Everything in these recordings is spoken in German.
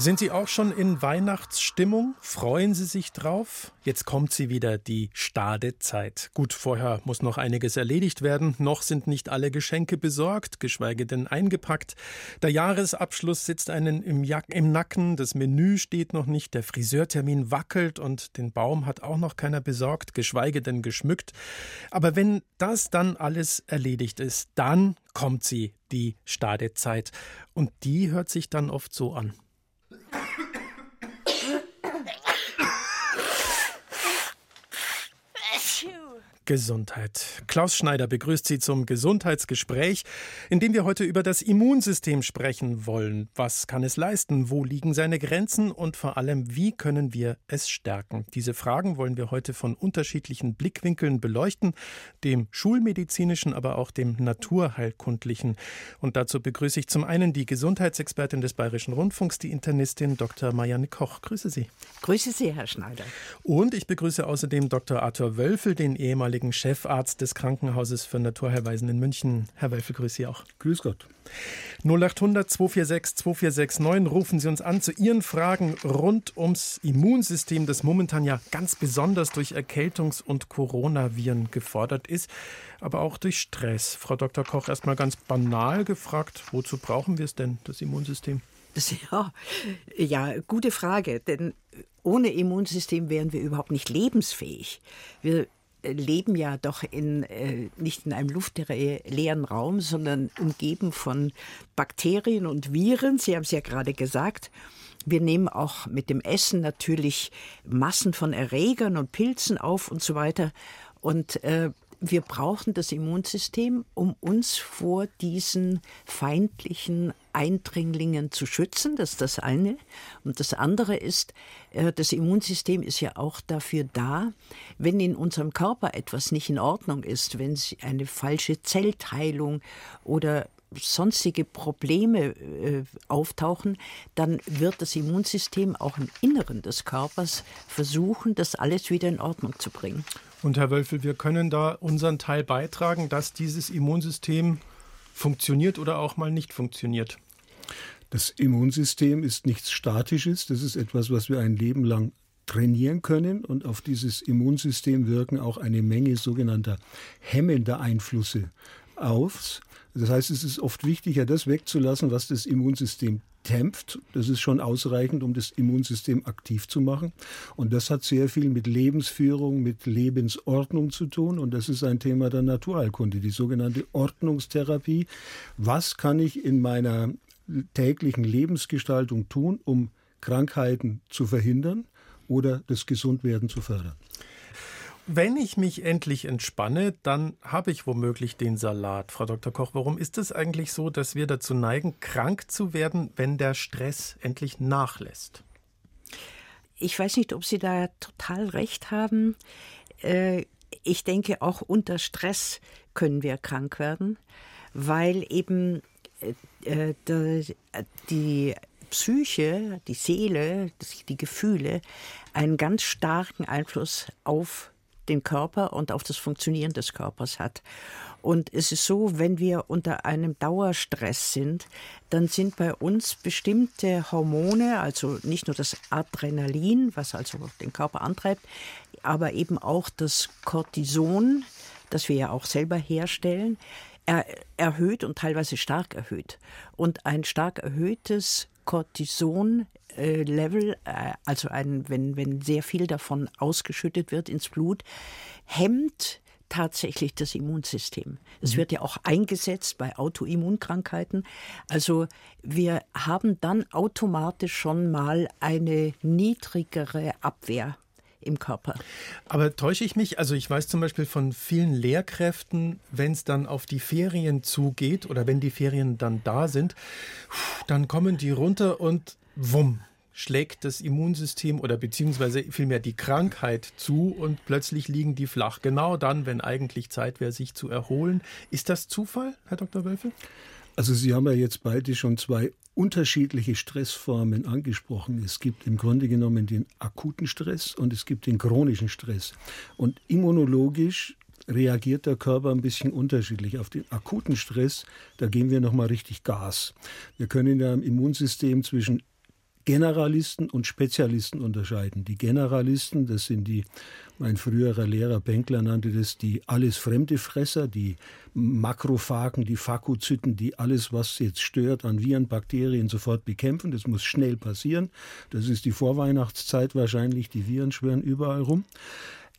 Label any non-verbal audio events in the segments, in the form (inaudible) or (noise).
Sind Sie auch schon in Weihnachtsstimmung? Freuen Sie sich drauf? Jetzt kommt sie wieder, die Stadezeit. Gut, vorher muss noch einiges erledigt werden. Noch sind nicht alle Geschenke besorgt, geschweige denn eingepackt. Der Jahresabschluss sitzt einen im, Jack im Nacken, das Menü steht noch nicht, der Friseurtermin wackelt und den Baum hat auch noch keiner besorgt, geschweige denn geschmückt. Aber wenn das dann alles erledigt ist, dann kommt sie, die Stadezeit. Und die hört sich dann oft so an. Gesundheit. Klaus Schneider begrüßt Sie zum Gesundheitsgespräch, in dem wir heute über das Immunsystem sprechen wollen. Was kann es leisten? Wo liegen seine Grenzen? Und vor allem, wie können wir es stärken? Diese Fragen wollen wir heute von unterschiedlichen Blickwinkeln beleuchten, dem schulmedizinischen, aber auch dem naturheilkundlichen. Und dazu begrüße ich zum einen die Gesundheitsexpertin des Bayerischen Rundfunks, die Internistin Dr. Marianne Koch. Grüße Sie. Grüße Sie, Herr Schneider. Und ich begrüße außerdem Dr. Arthur Wölfel, den ehemaligen ehemaligen Chefarzt des Krankenhauses für Naturheilweisen in München. Herr Wölfel, grüße Sie auch. Grüß Gott. 0800 246 2469 rufen Sie uns an zu Ihren Fragen rund ums Immunsystem, das momentan ja ganz besonders durch Erkältungs- und Coronaviren gefordert ist, aber auch durch Stress. Frau Dr. Koch, erstmal ganz banal gefragt, wozu brauchen wir es denn, das Immunsystem? Ja, ja, gute Frage, denn ohne Immunsystem wären wir überhaupt nicht lebensfähig. Wir leben ja doch in, äh, nicht in einem luftleeren Raum, sondern umgeben von Bakterien und Viren. Sie haben es ja gerade gesagt. Wir nehmen auch mit dem Essen natürlich Massen von Erregern und Pilzen auf und so weiter. Und äh, wir brauchen das Immunsystem, um uns vor diesen feindlichen Eindringlingen zu schützen. Das ist das eine. Und das andere ist, äh, das Immunsystem ist ja auch dafür da, wenn in unserem Körper etwas nicht in Ordnung ist, wenn eine falsche Zellteilung oder sonstige Probleme äh, auftauchen, dann wird das Immunsystem auch im Inneren des Körpers versuchen, das alles wieder in Ordnung zu bringen. Und Herr Wölfel, wir können da unseren Teil beitragen, dass dieses Immunsystem funktioniert oder auch mal nicht funktioniert. Das Immunsystem ist nichts Statisches, das ist etwas, was wir ein Leben lang trainieren können und auf dieses Immunsystem wirken auch eine Menge sogenannter hemmender Einflüsse auf. Das heißt, es ist oft wichtiger, das wegzulassen, was das Immunsystem dämpft. Das ist schon ausreichend, um das Immunsystem aktiv zu machen. Und das hat sehr viel mit Lebensführung, mit Lebensordnung zu tun. Und das ist ein Thema der Naturheilkunde, die sogenannte Ordnungstherapie. Was kann ich in meiner täglichen Lebensgestaltung tun, um Krankheiten zu verhindern oder das Gesundwerden zu fördern? Wenn ich mich endlich entspanne, dann habe ich womöglich den Salat. Frau Dr. Koch, warum ist es eigentlich so, dass wir dazu neigen, krank zu werden, wenn der Stress endlich nachlässt? Ich weiß nicht, ob Sie da total recht haben. Äh, ich denke, auch unter Stress können wir krank werden, weil eben äh, äh, die Psyche, die Seele, die Gefühle einen ganz starken Einfluss auf den Körper und auf das Funktionieren des Körpers hat. Und es ist so, wenn wir unter einem Dauerstress sind, dann sind bei uns bestimmte Hormone, also nicht nur das Adrenalin, was also den Körper antreibt, aber eben auch das Cortison, das wir ja auch selber herstellen, er, erhöht und teilweise stark erhöht. Und ein stark erhöhtes Cortison äh, Level, äh, also ein, wenn, wenn sehr viel davon ausgeschüttet wird ins Blut, hemmt tatsächlich das Immunsystem. Es mhm. wird ja auch eingesetzt bei Autoimmunkrankheiten. Also wir haben dann automatisch schon mal eine niedrigere Abwehr im Körper. Aber täusche ich mich? Also ich weiß zum Beispiel von vielen Lehrkräften, wenn es dann auf die Ferien zugeht oder wenn die Ferien dann da sind, dann kommen die runter und wumm, schlägt das Immunsystem oder beziehungsweise vielmehr die Krankheit zu und plötzlich liegen die flach. Genau dann, wenn eigentlich Zeit wäre, sich zu erholen. Ist das Zufall, Herr Dr. Wölfe? Also Sie haben ja jetzt beide schon zwei unterschiedliche Stressformen angesprochen. Es gibt im Grunde genommen den akuten Stress und es gibt den chronischen Stress. Und immunologisch reagiert der Körper ein bisschen unterschiedlich. Auf den akuten Stress, da geben wir nochmal richtig Gas. Wir können ja im Immunsystem zwischen Generalisten und Spezialisten unterscheiden. Die Generalisten, das sind die, mein früherer Lehrer Benkler nannte das die alles fremde Fresser, die Makrophagen, die Phagozyten, die alles, was jetzt stört an Viren, Bakterien sofort bekämpfen. Das muss schnell passieren. Das ist die Vorweihnachtszeit wahrscheinlich. Die Viren schwören überall rum.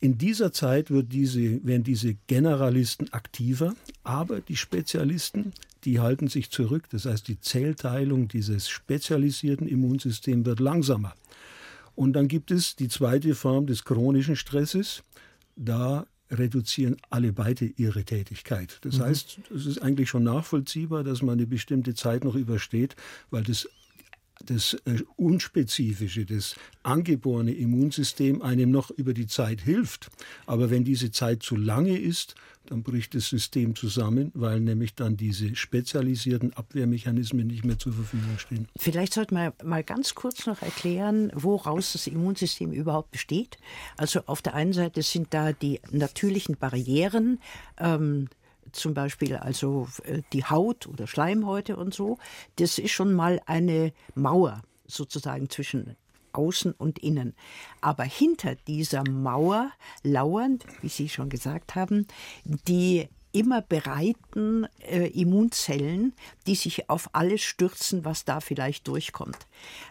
In dieser Zeit diese, werden diese Generalisten aktiver, aber die Spezialisten, die halten sich zurück. Das heißt, die Zellteilung dieses spezialisierten Immunsystems wird langsamer. Und dann gibt es die zweite Form des chronischen Stresses. Da reduzieren alle beide ihre Tätigkeit. Das mhm. heißt, es ist eigentlich schon nachvollziehbar, dass man eine bestimmte Zeit noch übersteht, weil das das äh, unspezifische, das angeborene Immunsystem einem noch über die Zeit hilft. Aber wenn diese Zeit zu lange ist, dann bricht das System zusammen, weil nämlich dann diese spezialisierten Abwehrmechanismen nicht mehr zur Verfügung stehen. Vielleicht sollten wir mal ganz kurz noch erklären, woraus das Immunsystem überhaupt besteht. Also auf der einen Seite sind da die natürlichen Barrieren, ähm, zum Beispiel also äh, die Haut oder Schleimhäute und so, das ist schon mal eine Mauer sozusagen zwischen außen und innen. Aber hinter dieser Mauer lauern, wie Sie schon gesagt haben, die immer bereiten äh, Immunzellen, die sich auf alles stürzen, was da vielleicht durchkommt.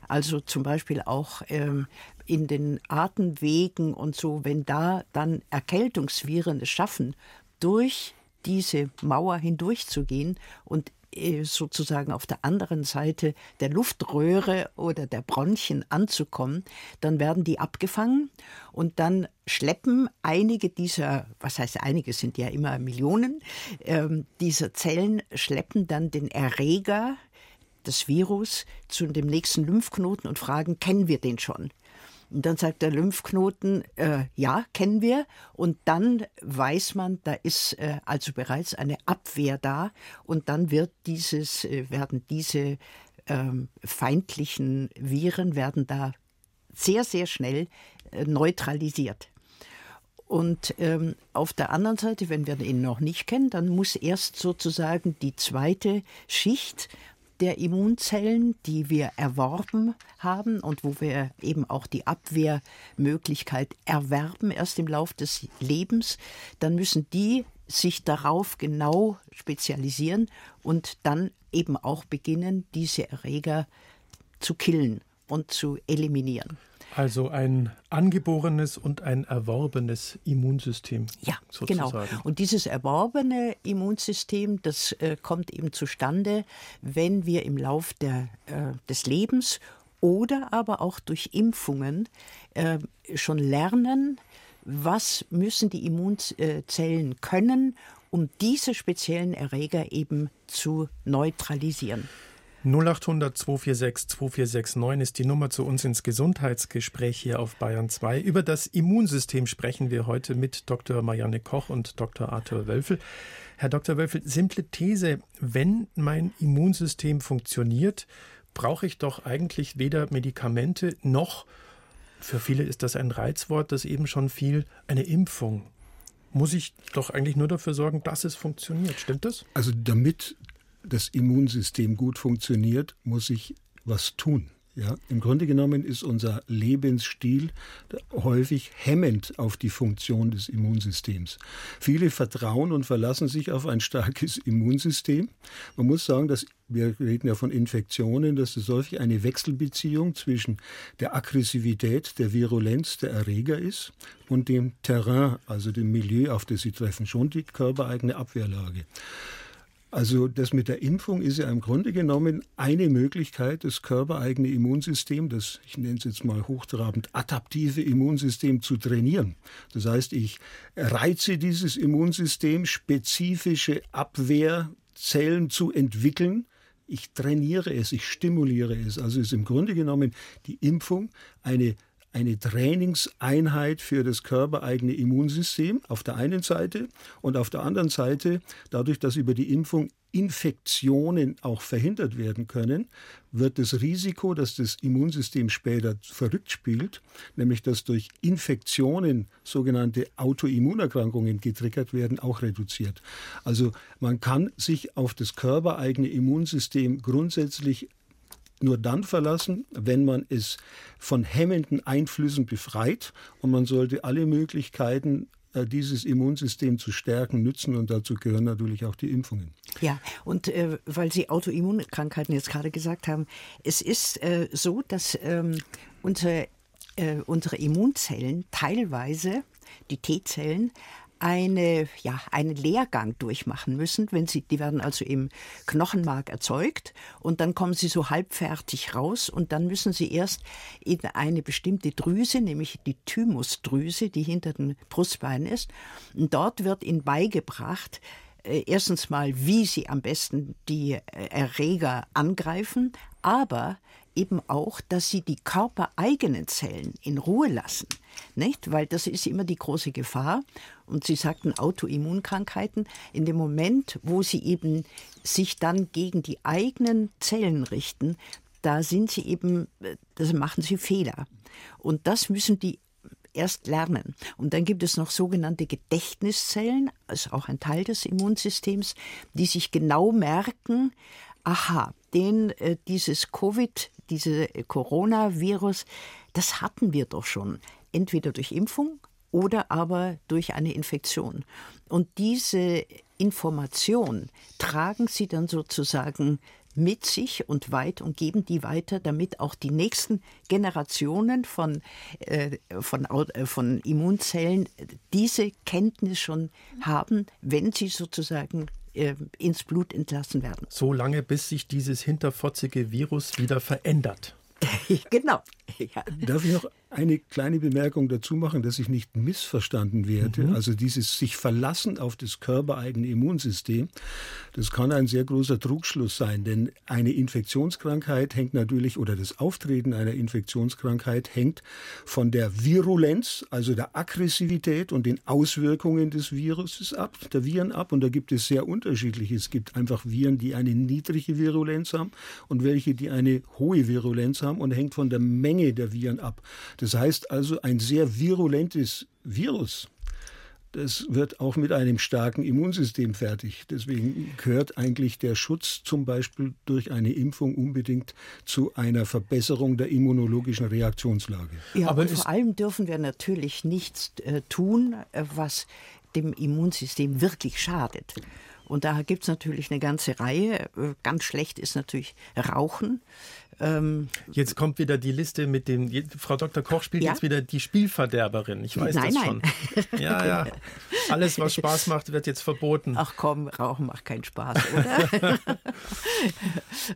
Also zum Beispiel auch ähm, in den Atemwegen und so, wenn da dann Erkältungsviren es schaffen, durch diese Mauer hindurchzugehen und äh, sozusagen auf der anderen Seite der Luftröhre oder der Bronchien anzukommen, dann werden die abgefangen und dann schleppen einige dieser, was heißt einige, sind ja immer Millionen, ähm, dieser Zellen schleppen dann den Erreger, das Virus, zu dem nächsten Lymphknoten und fragen, kennen wir den schon? Und dann sagt der Lymphknoten, äh, ja, kennen wir. Und dann weiß man, da ist äh, also bereits eine Abwehr da. Und dann wird dieses, äh, werden diese ähm, feindlichen Viren werden da sehr, sehr schnell äh, neutralisiert. Und ähm, auf der anderen Seite, wenn wir ihn noch nicht kennen, dann muss erst sozusagen die zweite Schicht der Immunzellen, die wir erworben haben und wo wir eben auch die Abwehrmöglichkeit erwerben erst im Lauf des Lebens, dann müssen die sich darauf genau spezialisieren und dann eben auch beginnen, diese Erreger zu killen und zu eliminieren. Also ein angeborenes und ein erworbenes Immunsystem. Ja, genau. sozusagen. genau. Und dieses erworbene Immunsystem, das äh, kommt eben zustande, wenn wir im Lauf der, äh, des Lebens oder aber auch durch Impfungen äh, schon lernen, was müssen die Immunzellen können, um diese speziellen Erreger eben zu neutralisieren. 0800 246 2469 ist die Nummer zu uns ins Gesundheitsgespräch hier auf Bayern 2. Über das Immunsystem sprechen wir heute mit Dr. Marianne Koch und Dr. Arthur Wölfel. Herr Dr. Wölfel, simple These, wenn mein Immunsystem funktioniert, brauche ich doch eigentlich weder Medikamente noch, für viele ist das ein Reizwort, das eben schon viel, eine Impfung muss ich doch eigentlich nur dafür sorgen, dass es funktioniert. Stimmt das? Also damit das Immunsystem gut funktioniert, muss ich was tun. Ja, Im Grunde genommen ist unser Lebensstil häufig hemmend auf die Funktion des Immunsystems. Viele vertrauen und verlassen sich auf ein starkes Immunsystem. Man muss sagen, dass wir reden ja von Infektionen, dass es häufig eine Wechselbeziehung zwischen der Aggressivität, der Virulenz der Erreger ist und dem Terrain, also dem Milieu, auf das sie treffen, schon die körpereigene Abwehrlage. Also das mit der Impfung ist ja im Grunde genommen eine Möglichkeit, das körpereigene Immunsystem, das ich nenne es jetzt mal hochtrabend adaptive Immunsystem zu trainieren. Das heißt, ich reize dieses Immunsystem, spezifische Abwehrzellen zu entwickeln. Ich trainiere es, ich stimuliere es. Also ist im Grunde genommen die Impfung eine eine Trainingseinheit für das körpereigene Immunsystem auf der einen Seite und auf der anderen Seite, dadurch, dass über die Impfung Infektionen auch verhindert werden können, wird das Risiko, dass das Immunsystem später verrückt spielt, nämlich dass durch Infektionen sogenannte Autoimmunerkrankungen getriggert werden, auch reduziert. Also man kann sich auf das körpereigene Immunsystem grundsätzlich nur dann verlassen, wenn man es von hemmenden Einflüssen befreit und man sollte alle Möglichkeiten äh, dieses Immunsystem zu stärken, nützen und dazu gehören natürlich auch die Impfungen. Ja, und äh, weil Sie Autoimmunkrankheiten jetzt gerade gesagt haben, es ist äh, so, dass ähm, unsere, äh, unsere Immunzellen teilweise, die T-Zellen, eine, ja, einen Lehrgang durchmachen müssen. Wenn sie, die werden also im Knochenmark erzeugt und dann kommen sie so halbfertig raus und dann müssen sie erst in eine bestimmte Drüse, nämlich die Thymusdrüse, die hinter den Brustbeinen ist. Und dort wird ihnen beigebracht, äh, erstens mal, wie sie am besten die äh, Erreger angreifen, aber eben auch, dass sie die körpereigenen Zellen in Ruhe lassen. Nicht? Weil das ist immer die große Gefahr. Und Sie sagten Autoimmunkrankheiten. In dem Moment, wo sie eben sich dann gegen die eigenen Zellen richten, da sind sie eben, das machen sie Fehler. Und das müssen die erst lernen. Und dann gibt es noch sogenannte Gedächtniszellen, also auch ein Teil des Immunsystems, die sich genau merken, aha, den, äh, dieses Covid, diese Coronavirus, das hatten wir doch schon. Entweder durch Impfung oder aber durch eine Infektion. Und diese Information tragen sie dann sozusagen mit sich und weit und geben die weiter, damit auch die nächsten Generationen von, äh, von, äh, von Immunzellen diese Kenntnis schon haben, wenn sie sozusagen äh, ins Blut entlassen werden. So lange, bis sich dieses hinterfotzige Virus wieder verändert. (laughs) genau. Ja. Darf ich noch eine kleine Bemerkung dazu machen, dass ich nicht missverstanden werde. Mhm. Also dieses sich verlassen auf das körpereigene Immunsystem, das kann ein sehr großer Trugschluss sein, denn eine Infektionskrankheit hängt natürlich oder das Auftreten einer Infektionskrankheit hängt von der Virulenz, also der Aggressivität und den Auswirkungen des Viruses ab, der Viren ab und da gibt es sehr unterschiedliche. Es gibt einfach Viren, die eine niedrige Virulenz haben und welche, die eine hohe Virulenz haben und hängt von der Menge der Viren ab. Das heißt also, ein sehr virulentes Virus, das wird auch mit einem starken Immunsystem fertig. Deswegen gehört eigentlich der Schutz zum Beispiel durch eine Impfung unbedingt zu einer Verbesserung der immunologischen Reaktionslage. Ja, aber vor allem dürfen wir natürlich nichts äh, tun, äh, was dem Immunsystem wirklich schadet. Und da gibt es natürlich eine ganze Reihe. Äh, ganz schlecht ist natürlich Rauchen. Ähm, jetzt kommt wieder die Liste mit dem. Frau Dr. Koch spielt ja? jetzt wieder die Spielverderberin. Ich weiß nein, das nein. schon. Ja, ja. Alles, was Spaß macht, wird jetzt verboten. Ach komm, Rauchen macht keinen Spaß, oder?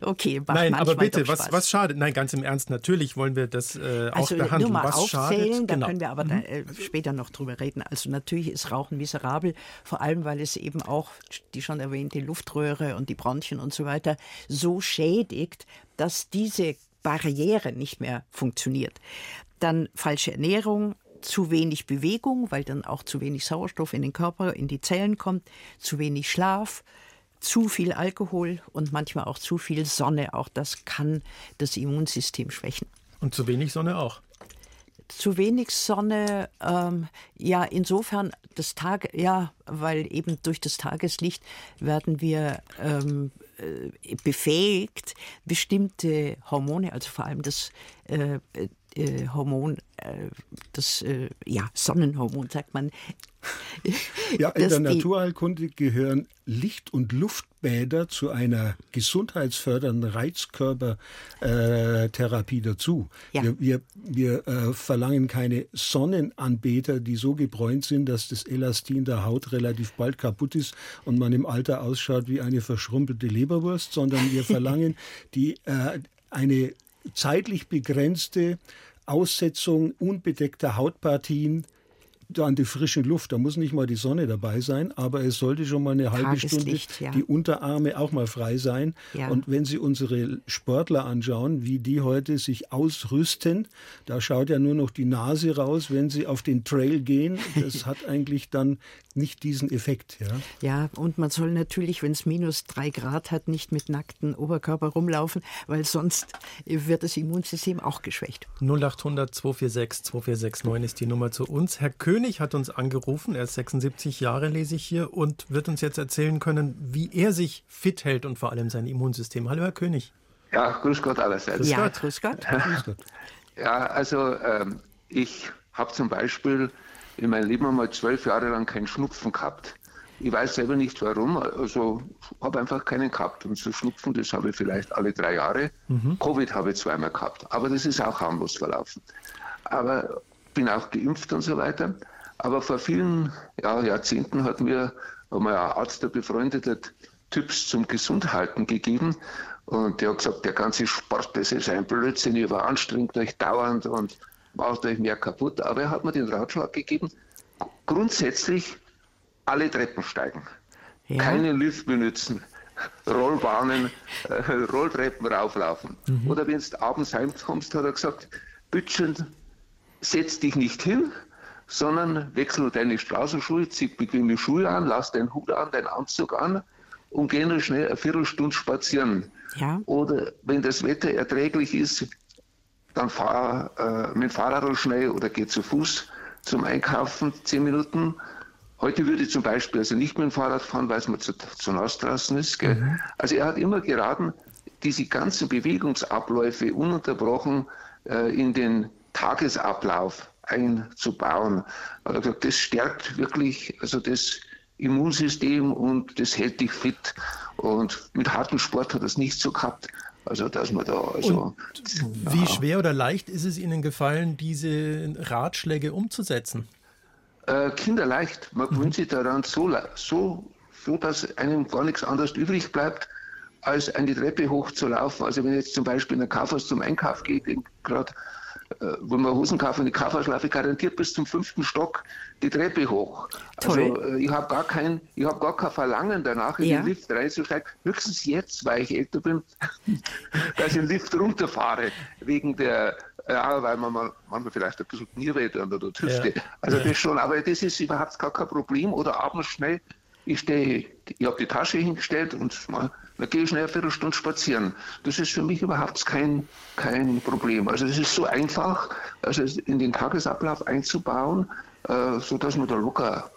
(laughs) okay, macht Nein, aber bitte, was, was schadet? Nein, ganz im Ernst, natürlich wollen wir das äh, auch also, behandeln. Nur mal was aufzählen, schadet? da genau. können wir aber mhm. da, äh, später noch drüber reden. Also natürlich ist Rauchen miserabel, vor allem weil es eben auch die schon erwähnte Luftröhre und die Bronchien und so weiter so schädigt, dass diese Barriere nicht mehr funktioniert. Dann falsche Ernährung, zu wenig Bewegung, weil dann auch zu wenig Sauerstoff in den Körper, in die Zellen kommt, zu wenig Schlaf, zu viel Alkohol und manchmal auch zu viel Sonne. Auch das kann das Immunsystem schwächen. Und zu wenig Sonne auch zu wenig Sonne, ähm, ja, insofern das Tag, ja, weil eben durch das Tageslicht werden wir ähm, äh, befähigt, bestimmte Hormone, also vor allem das äh, äh, Hormon, äh, das äh, ja, Sonnenhormon, sagt man. (laughs) Ja, in der Naturheilkunde gehören Licht- und Luftbäder zu einer gesundheitsfördernden Reizkörpertherapie dazu. Ja. Wir, wir, wir äh, verlangen keine Sonnenanbeter, die so gebräunt sind, dass das Elastin der Haut relativ bald kaputt ist und man im Alter ausschaut wie eine verschrumpelte Leberwurst, sondern wir (laughs) verlangen die, äh, eine zeitlich begrenzte Aussetzung unbedeckter Hautpartien an die frischen Luft. Da muss nicht mal die Sonne dabei sein, aber es sollte schon mal eine halbe Stunde ja. die Unterarme auch mal frei sein. Ja. Und wenn Sie unsere Sportler anschauen, wie die heute sich ausrüsten, da schaut ja nur noch die Nase raus, wenn sie auf den Trail gehen. Das (laughs) hat eigentlich dann nicht diesen Effekt. Ja, ja und man soll natürlich, wenn es minus drei Grad hat, nicht mit nacktem Oberkörper rumlaufen, weil sonst wird das Immunsystem auch geschwächt. 0800 246 2469 ist die Nummer zu uns. Herr König hat uns angerufen, er ist 76 Jahre, lese ich hier, und wird uns jetzt erzählen können, wie er sich fit hält und vor allem sein Immunsystem. Hallo, Herr König. Ja, grüß Gott allerseits. Ja, grüß Gott. (laughs) grüß Gott. Ja, also ähm, ich habe zum Beispiel in meinem Leben einmal zwölf Jahre lang keinen Schnupfen gehabt. Ich weiß selber nicht warum, also habe einfach keinen gehabt. Und so Schnupfen, das habe ich vielleicht alle drei Jahre. Mhm. Covid habe ich zweimal gehabt, aber das ist auch harmlos verlaufen. Aber bin auch geimpft und so weiter. Aber vor vielen ja, Jahrzehnten hat mir einmal ein Arzt, der befreundeter Tipps zum Gesundhalten gegeben. Und der hat gesagt, der ganze Sport, das ist ein Blödsinn, ihr anstrengt euch dauernd und macht euch mehr kaputt. Aber er hat mir den Ratschlag gegeben, grundsätzlich alle Treppen steigen. Ja. Keine Lift benutzen. Rollbahnen, äh, Rolltreppen rauflaufen. Mhm. Oder wenn du abends heimkommst, hat er gesagt, bitte setz dich nicht hin, sondern wechsel deine Straßenschuhe, zieh bequeme Schuhe an, lass deinen Hut an, deinen Anzug an und geh nur schnell eine Viertelstunde spazieren. Ja. Oder wenn das Wetter erträglich ist, dann fahr äh, mit dem Fahrrad schnell oder geh zu Fuß zum Einkaufen, zehn Minuten. Heute würde ich zum Beispiel also nicht mit dem Fahrrad fahren, weil es mir zu, zu nass draußen ist. Mhm. Also er hat immer geraten, diese ganzen Bewegungsabläufe ununterbrochen äh, in den Tagesablauf einzubauen. Also das stärkt wirklich also das Immunsystem und das hält dich fit. Und mit hartem Sport hat das nicht so gehabt. Also, dass man da. Also, und wie ja. schwer oder leicht ist es Ihnen gefallen, diese Ratschläge umzusetzen? Äh, kinderleicht. Man gewöhnt mhm. sich daran so, so, so, dass einem gar nichts anderes übrig bleibt, als eine Treppe hochzulaufen. Also, wenn ich jetzt zum Beispiel in der Kaufhaus zum Einkauf gehe, gerade wo man Hosen kaufen, die Kaufhauslaufe garantiert bis zum fünften Stock die Treppe hoch. Toll. Also äh, ich habe gar kein, ich habe gar kein Verlangen danach in ja. den Lift reinzusteigen. Höchstens jetzt, weil ich älter bin, (laughs) dass ich in den Lift runterfahre wegen der ja, weil man mal, manchmal vielleicht ein bisschen Knieräder an der Hüfte. Ja. Also das schon, aber das ist überhaupt gar kein Problem. Oder abends schnell ich stehe, ich habe die Tasche hingestellt und mal, dann gehe ich schnell eine Viertelstunde spazieren. Das ist für mich überhaupt kein, kein Problem. Also es ist so einfach, also in den Tagesablauf einzubauen, äh, sodass man da locker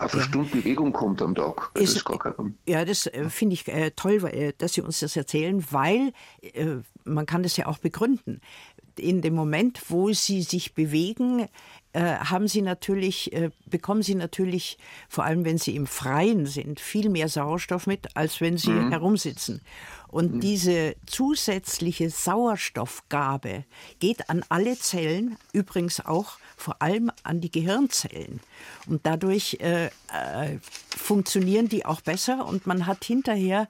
auf eine ja. Stunde Bewegung kommt am Tag. Das ist, ist gar kein. Ja, das äh, finde ich äh, toll, weil, äh, dass Sie uns das erzählen, weil äh, man kann das ja auch begründen. In dem Moment, wo Sie sich bewegen, äh, haben sie natürlich, äh, bekommen sie natürlich, vor allem wenn sie im Freien sind, viel mehr Sauerstoff mit, als wenn sie mhm. herumsitzen. Und mhm. diese zusätzliche Sauerstoffgabe geht an alle Zellen, übrigens auch vor allem an die Gehirnzellen. Und dadurch äh, äh, funktionieren die auch besser und man hat hinterher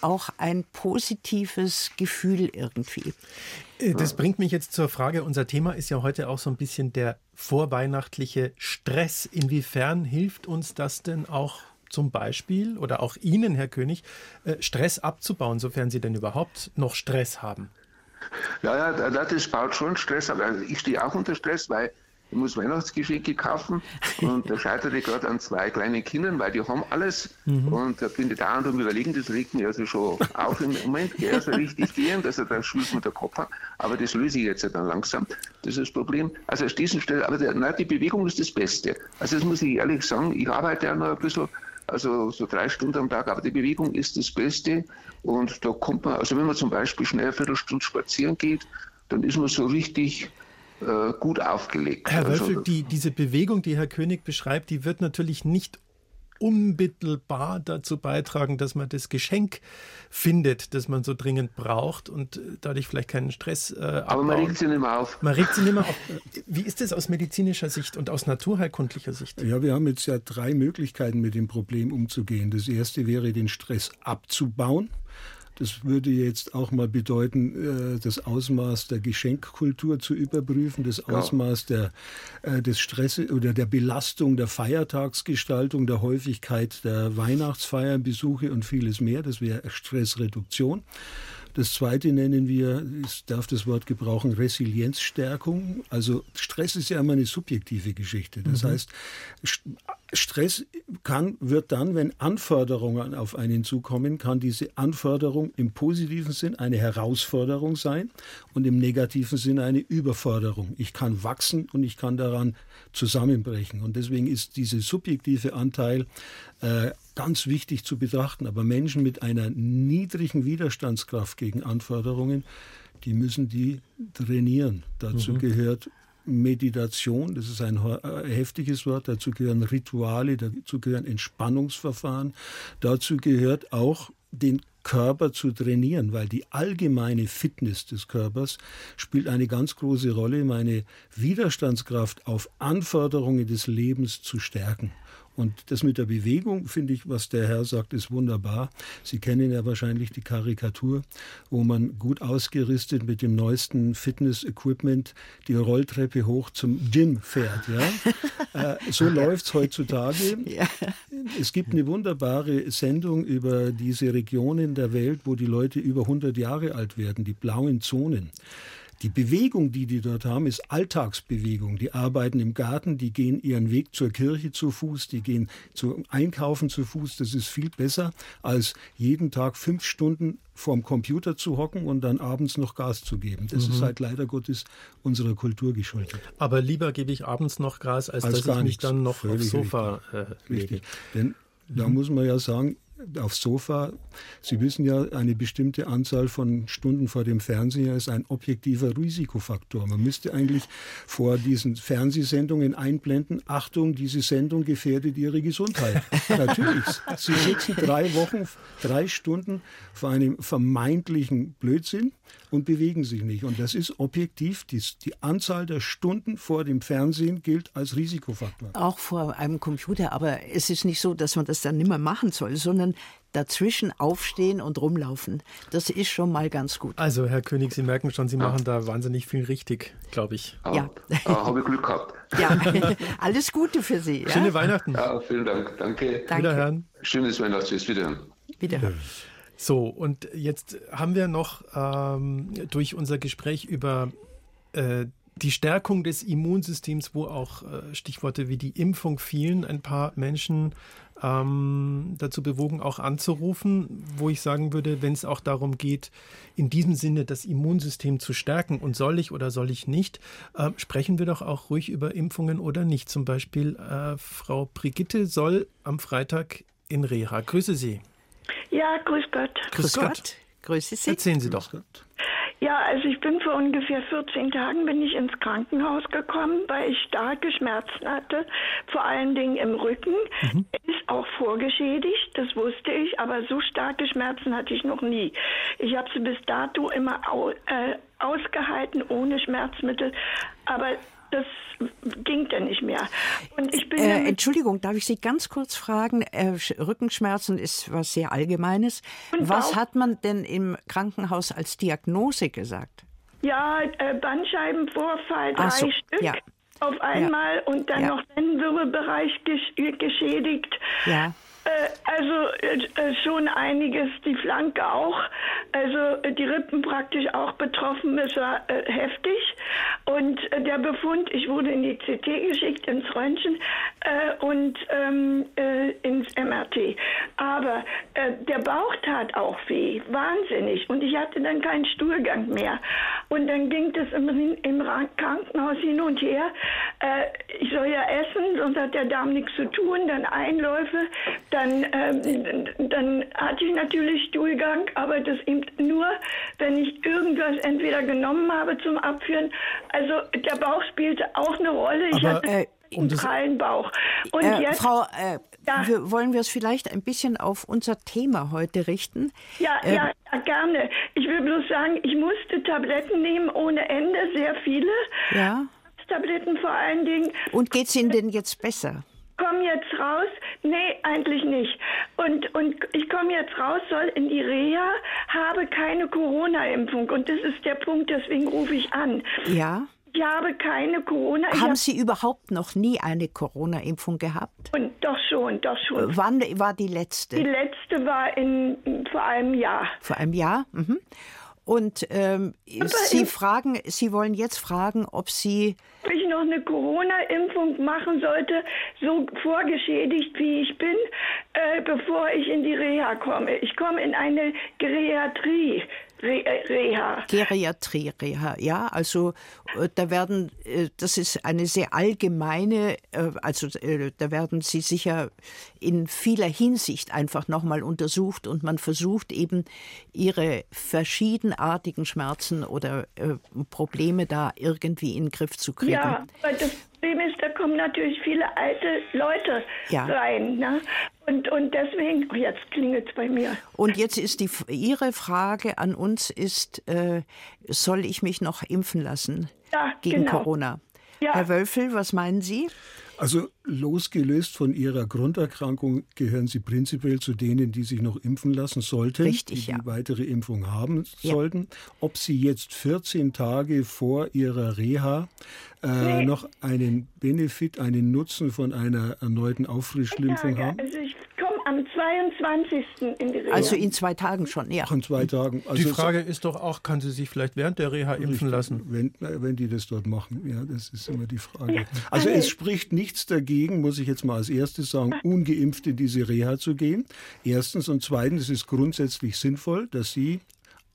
auch ein positives Gefühl irgendwie. Äh, das bringt mich jetzt zur Frage, unser Thema ist ja heute auch so ein bisschen der vorweihnachtliche Stress. Inwiefern hilft uns das denn auch zum Beispiel oder auch Ihnen, Herr König, äh, Stress abzubauen, sofern Sie denn überhaupt noch Stress haben? Ja, ja, das baut schon Stress, aber ich stehe auch unter Stress, weil ich muss Weihnachtsgeschenke kaufen und da scheiterte ich gerade an zwei kleinen Kindern, weil die haben alles mhm. und da bin ich da und überlegen, das regt mich also schon auf im Moment, gell, also richtig gehen, dass er da schulst mit der Kopf hat, aber das löse ich jetzt dann langsam, das ist das Problem. Also an diesen Stelle, aber der, nein, die Bewegung ist das Beste. Also das muss ich ehrlich sagen, ich arbeite ja noch ein bisschen, also so drei Stunden am Tag, aber die Bewegung ist das Beste und da kommt man, also wenn man zum Beispiel schnell eine Viertelstunde spazieren geht, dann ist man so richtig äh, gut aufgelegt. Herr Wölfel, also, die, diese Bewegung, die Herr König beschreibt, die wird natürlich nicht unmittelbar dazu beitragen, dass man das Geschenk findet, das man so dringend braucht und dadurch vielleicht keinen Stress äh, abbauen. Aber man regt sie nicht mehr auf. Man regt sie nicht mehr auf. (laughs) Wie ist das aus medizinischer Sicht und aus naturheilkundlicher Sicht? Ja, wir haben jetzt ja drei Möglichkeiten, mit dem Problem umzugehen. Das erste wäre, den Stress abzubauen. Das würde jetzt auch mal bedeuten, äh, das Ausmaß der Geschenkkultur zu überprüfen, das Ausmaß der, äh, des Stress oder der Belastung der Feiertagsgestaltung, der Häufigkeit der Weihnachtsfeiern, Besuche und vieles mehr. Das wäre Stressreduktion. Das zweite nennen wir, ich darf das Wort gebrauchen, Resilienzstärkung. Also Stress ist ja immer eine subjektive Geschichte. Das mhm. heißt, Stress kann, wird dann, wenn Anforderungen auf einen zukommen, kann diese Anforderung im positiven Sinn eine Herausforderung sein und im negativen Sinn eine Überforderung. Ich kann wachsen und ich kann daran zusammenbrechen. Und deswegen ist dieser subjektive Anteil äh, ganz wichtig zu betrachten. Aber Menschen mit einer niedrigen Widerstandskraft gegen Anforderungen, die müssen die trainieren. Dazu mhm. gehört Meditation, das ist ein äh, heftiges Wort, dazu gehören Rituale, dazu gehören Entspannungsverfahren, dazu gehört auch den Körper zu trainieren, weil die allgemeine Fitness des Körpers spielt eine ganz große Rolle, meine Widerstandskraft auf Anforderungen des Lebens zu stärken. Und das mit der Bewegung, finde ich, was der Herr sagt, ist wunderbar. Sie kennen ja wahrscheinlich die Karikatur, wo man gut ausgerüstet mit dem neuesten Fitness-Equipment die Rolltreppe hoch zum Gym fährt. Ja? (laughs) äh, so läuft es heutzutage. (laughs) Ja. Es gibt eine wunderbare Sendung über diese Regionen der Welt, wo die Leute über 100 Jahre alt werden, die blauen Zonen. Die Bewegung, die die dort haben, ist Alltagsbewegung. Die arbeiten im Garten, die gehen ihren Weg zur Kirche zu Fuß, die gehen zum Einkaufen zu Fuß. Das ist viel besser, als jeden Tag fünf Stunden vorm Computer zu hocken und dann abends noch Gas zu geben. Das mhm. ist halt leider Gottes unserer Kultur geschuldet. Aber lieber gebe ich abends noch Gas, als, als dass ich mich dann noch Völlig aufs Sofa äh, lege. Richtig. Denn da mhm. muss man ja sagen, aufs Sofa. Sie wissen ja, eine bestimmte Anzahl von Stunden vor dem Fernseher ist ein objektiver Risikofaktor. Man müsste eigentlich vor diesen Fernsehsendungen einblenden, Achtung, diese Sendung gefährdet Ihre Gesundheit. (laughs) Natürlich. Sie sitzen drei Wochen, drei Stunden vor einem vermeintlichen Blödsinn und bewegen sich nicht. Und das ist objektiv, die, die Anzahl der Stunden vor dem Fernsehen gilt als Risikofaktor. Auch vor einem Computer, aber es ist nicht so, dass man das dann nicht mehr machen soll, sondern dazwischen aufstehen und rumlaufen. Das ist schon mal ganz gut. Also, Herr König, Sie merken schon, Sie machen da wahnsinnig viel richtig, glaube ich. Ja. Ah, Habe ich Glück gehabt. (laughs) Ja, alles Gute für Sie. Ja? Schöne Weihnachten. Ja, vielen Dank. Danke. Danke. Wiederhören. Schönes Weihnachtsfest. Wiederhören. Wiederhören. So, und jetzt haben wir noch ähm, durch unser Gespräch über äh, die Stärkung des Immunsystems, wo auch äh, Stichworte wie die Impfung fielen, ein paar Menschen ähm, dazu bewogen, auch anzurufen, wo ich sagen würde, wenn es auch darum geht, in diesem Sinne das Immunsystem zu stärken und soll ich oder soll ich nicht, äh, sprechen wir doch auch ruhig über Impfungen oder nicht. Zum Beispiel äh, Frau Brigitte soll am Freitag in Reha. Grüße Sie. Ja, grüß Gott. Grüß, grüß Gott. Gott. Grüße Sie. Erzählen Sie doch. Ja, also ich bin vor ungefähr 14 Tagen bin ich ins Krankenhaus gekommen, weil ich starke Schmerzen hatte, vor allen Dingen im Rücken. Mhm. Ist auch vorgeschädigt, das wusste ich, aber so starke Schmerzen hatte ich noch nie. Ich habe sie bis dato immer au, äh, ausgehalten ohne Schmerzmittel, aber das ging dann nicht mehr. Und ich bin äh, Entschuldigung, darf ich Sie ganz kurz fragen? Äh, Rückenschmerzen ist was sehr Allgemeines. Was hat man denn im Krankenhaus als Diagnose gesagt? Ja, äh, Bandscheibenvorfall, drei so, Stück. Ja. Auf einmal ja. und dann ja. noch Lendenwirbelbereich geschädigt. Ja. Äh, also äh, schon einiges, die Flanke auch, also die Rippen praktisch auch betroffen, es war äh, heftig. Und äh, der Befund, ich wurde in die CT geschickt, ins Röntgen äh, und ähm, äh, ins MRT. Aber der Bauch tat auch weh, wahnsinnig. Und ich hatte dann keinen Stuhlgang mehr. Und dann ging das im, im Krankenhaus hin und her. ich soll ja essen, sonst hat der Darm nichts zu tun. Dann Einläufe, dann, ähm, dann hatte ich natürlich Stuhlgang, aber das eben nur, wenn ich irgendwas entweder genommen habe zum Abführen. Also der Bauch spielte auch eine Rolle. Ich aber, hatte äh, einen Bauch. Und äh, jetzt, Frau, äh, ja. wir, wollen wir es vielleicht ein bisschen auf unser Thema heute richten? Ja, äh, ja, gerne. Ich will bloß sagen, ich musste Tabletten nehmen ohne Ende, sehr viele. Ja. Tabletten vor allen Dingen. Und geht es Ihnen denn jetzt besser? Komme jetzt raus. Nee, eigentlich nicht. Und, und ich komme jetzt raus, soll in die Reha, habe keine Corona-Impfung. Und das ist der Punkt, deswegen rufe ich an. Ja. Ich habe keine Corona. Haben Sie überhaupt noch nie eine Corona-Impfung gehabt? Und doch schon, doch schon. Wann war die letzte? Die letzte war in, vor einem Jahr. Vor einem Jahr? Mhm. Und ähm, Sie fragen, Sie wollen jetzt fragen, ob Sie ob ich noch eine Corona-Impfung machen sollte, so vorgeschädigt wie ich bin, äh, bevor ich in die Reha komme. Ich komme in eine Geriatrie. Äh, Reha. Geriatrie, Reha, ja, also äh, da werden, äh, das ist eine sehr allgemeine, also da werden sie sicher in vieler Hinsicht einfach nochmal untersucht und man versucht eben ihre verschiedenartigen Schmerzen oder Probleme da irgendwie in den Griff zu kriegen. Ja, aber das Problem ist, da kommen natürlich viele alte Leute ja. rein. Ne? Und, und deswegen, oh, jetzt klingelt es bei mir. Und jetzt ist die, Ihre Frage an uns ist, äh, soll ich mich noch impfen lassen ja, gegen genau. Corona? Ja. Herr Wölfel, was meinen Sie? Also losgelöst von Ihrer Grunderkrankung gehören Sie prinzipiell zu denen, die sich noch impfen lassen sollten, Richtig, die ja. die weitere Impfung haben ja. sollten. Ob Sie jetzt 14 Tage vor Ihrer Reha äh, nee. noch einen Benefit, einen Nutzen von einer erneuten Auffrischimpfung haben? Also ich am 22. in die Reha. Also in zwei Tagen schon, ja. In zwei Tagen. Also die Frage ist doch auch, kann sie sich vielleicht während der Reha impfen lassen? Wenn, wenn die das dort machen, ja, das ist immer die Frage. Also es spricht nichts dagegen, muss ich jetzt mal als erstes sagen, ungeimpft in diese Reha zu gehen. Erstens und zweitens ist es grundsätzlich sinnvoll, dass Sie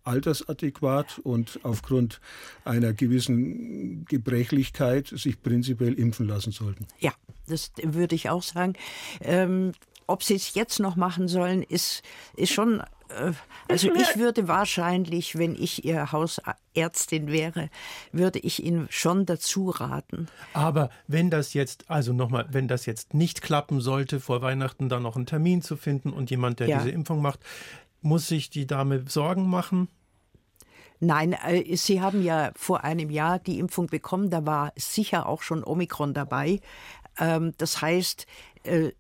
altersadäquat und aufgrund einer gewissen Gebrechlichkeit sich prinzipiell impfen lassen sollten. Ja, das würde ich auch sagen. Ähm, ob sie es jetzt noch machen sollen, ist, ist schon. Äh, also ich würde wahrscheinlich, wenn ich ihr Hausärztin wäre, würde ich Ihnen schon dazu raten. Aber wenn das jetzt, also nochmal, wenn das jetzt nicht klappen sollte, vor Weihnachten dann noch einen Termin zu finden und jemand, der ja. diese Impfung macht, muss sich die Dame Sorgen machen? Nein, äh, Sie haben ja vor einem Jahr die Impfung bekommen, da war sicher auch schon Omikron dabei. Ähm, das heißt, äh,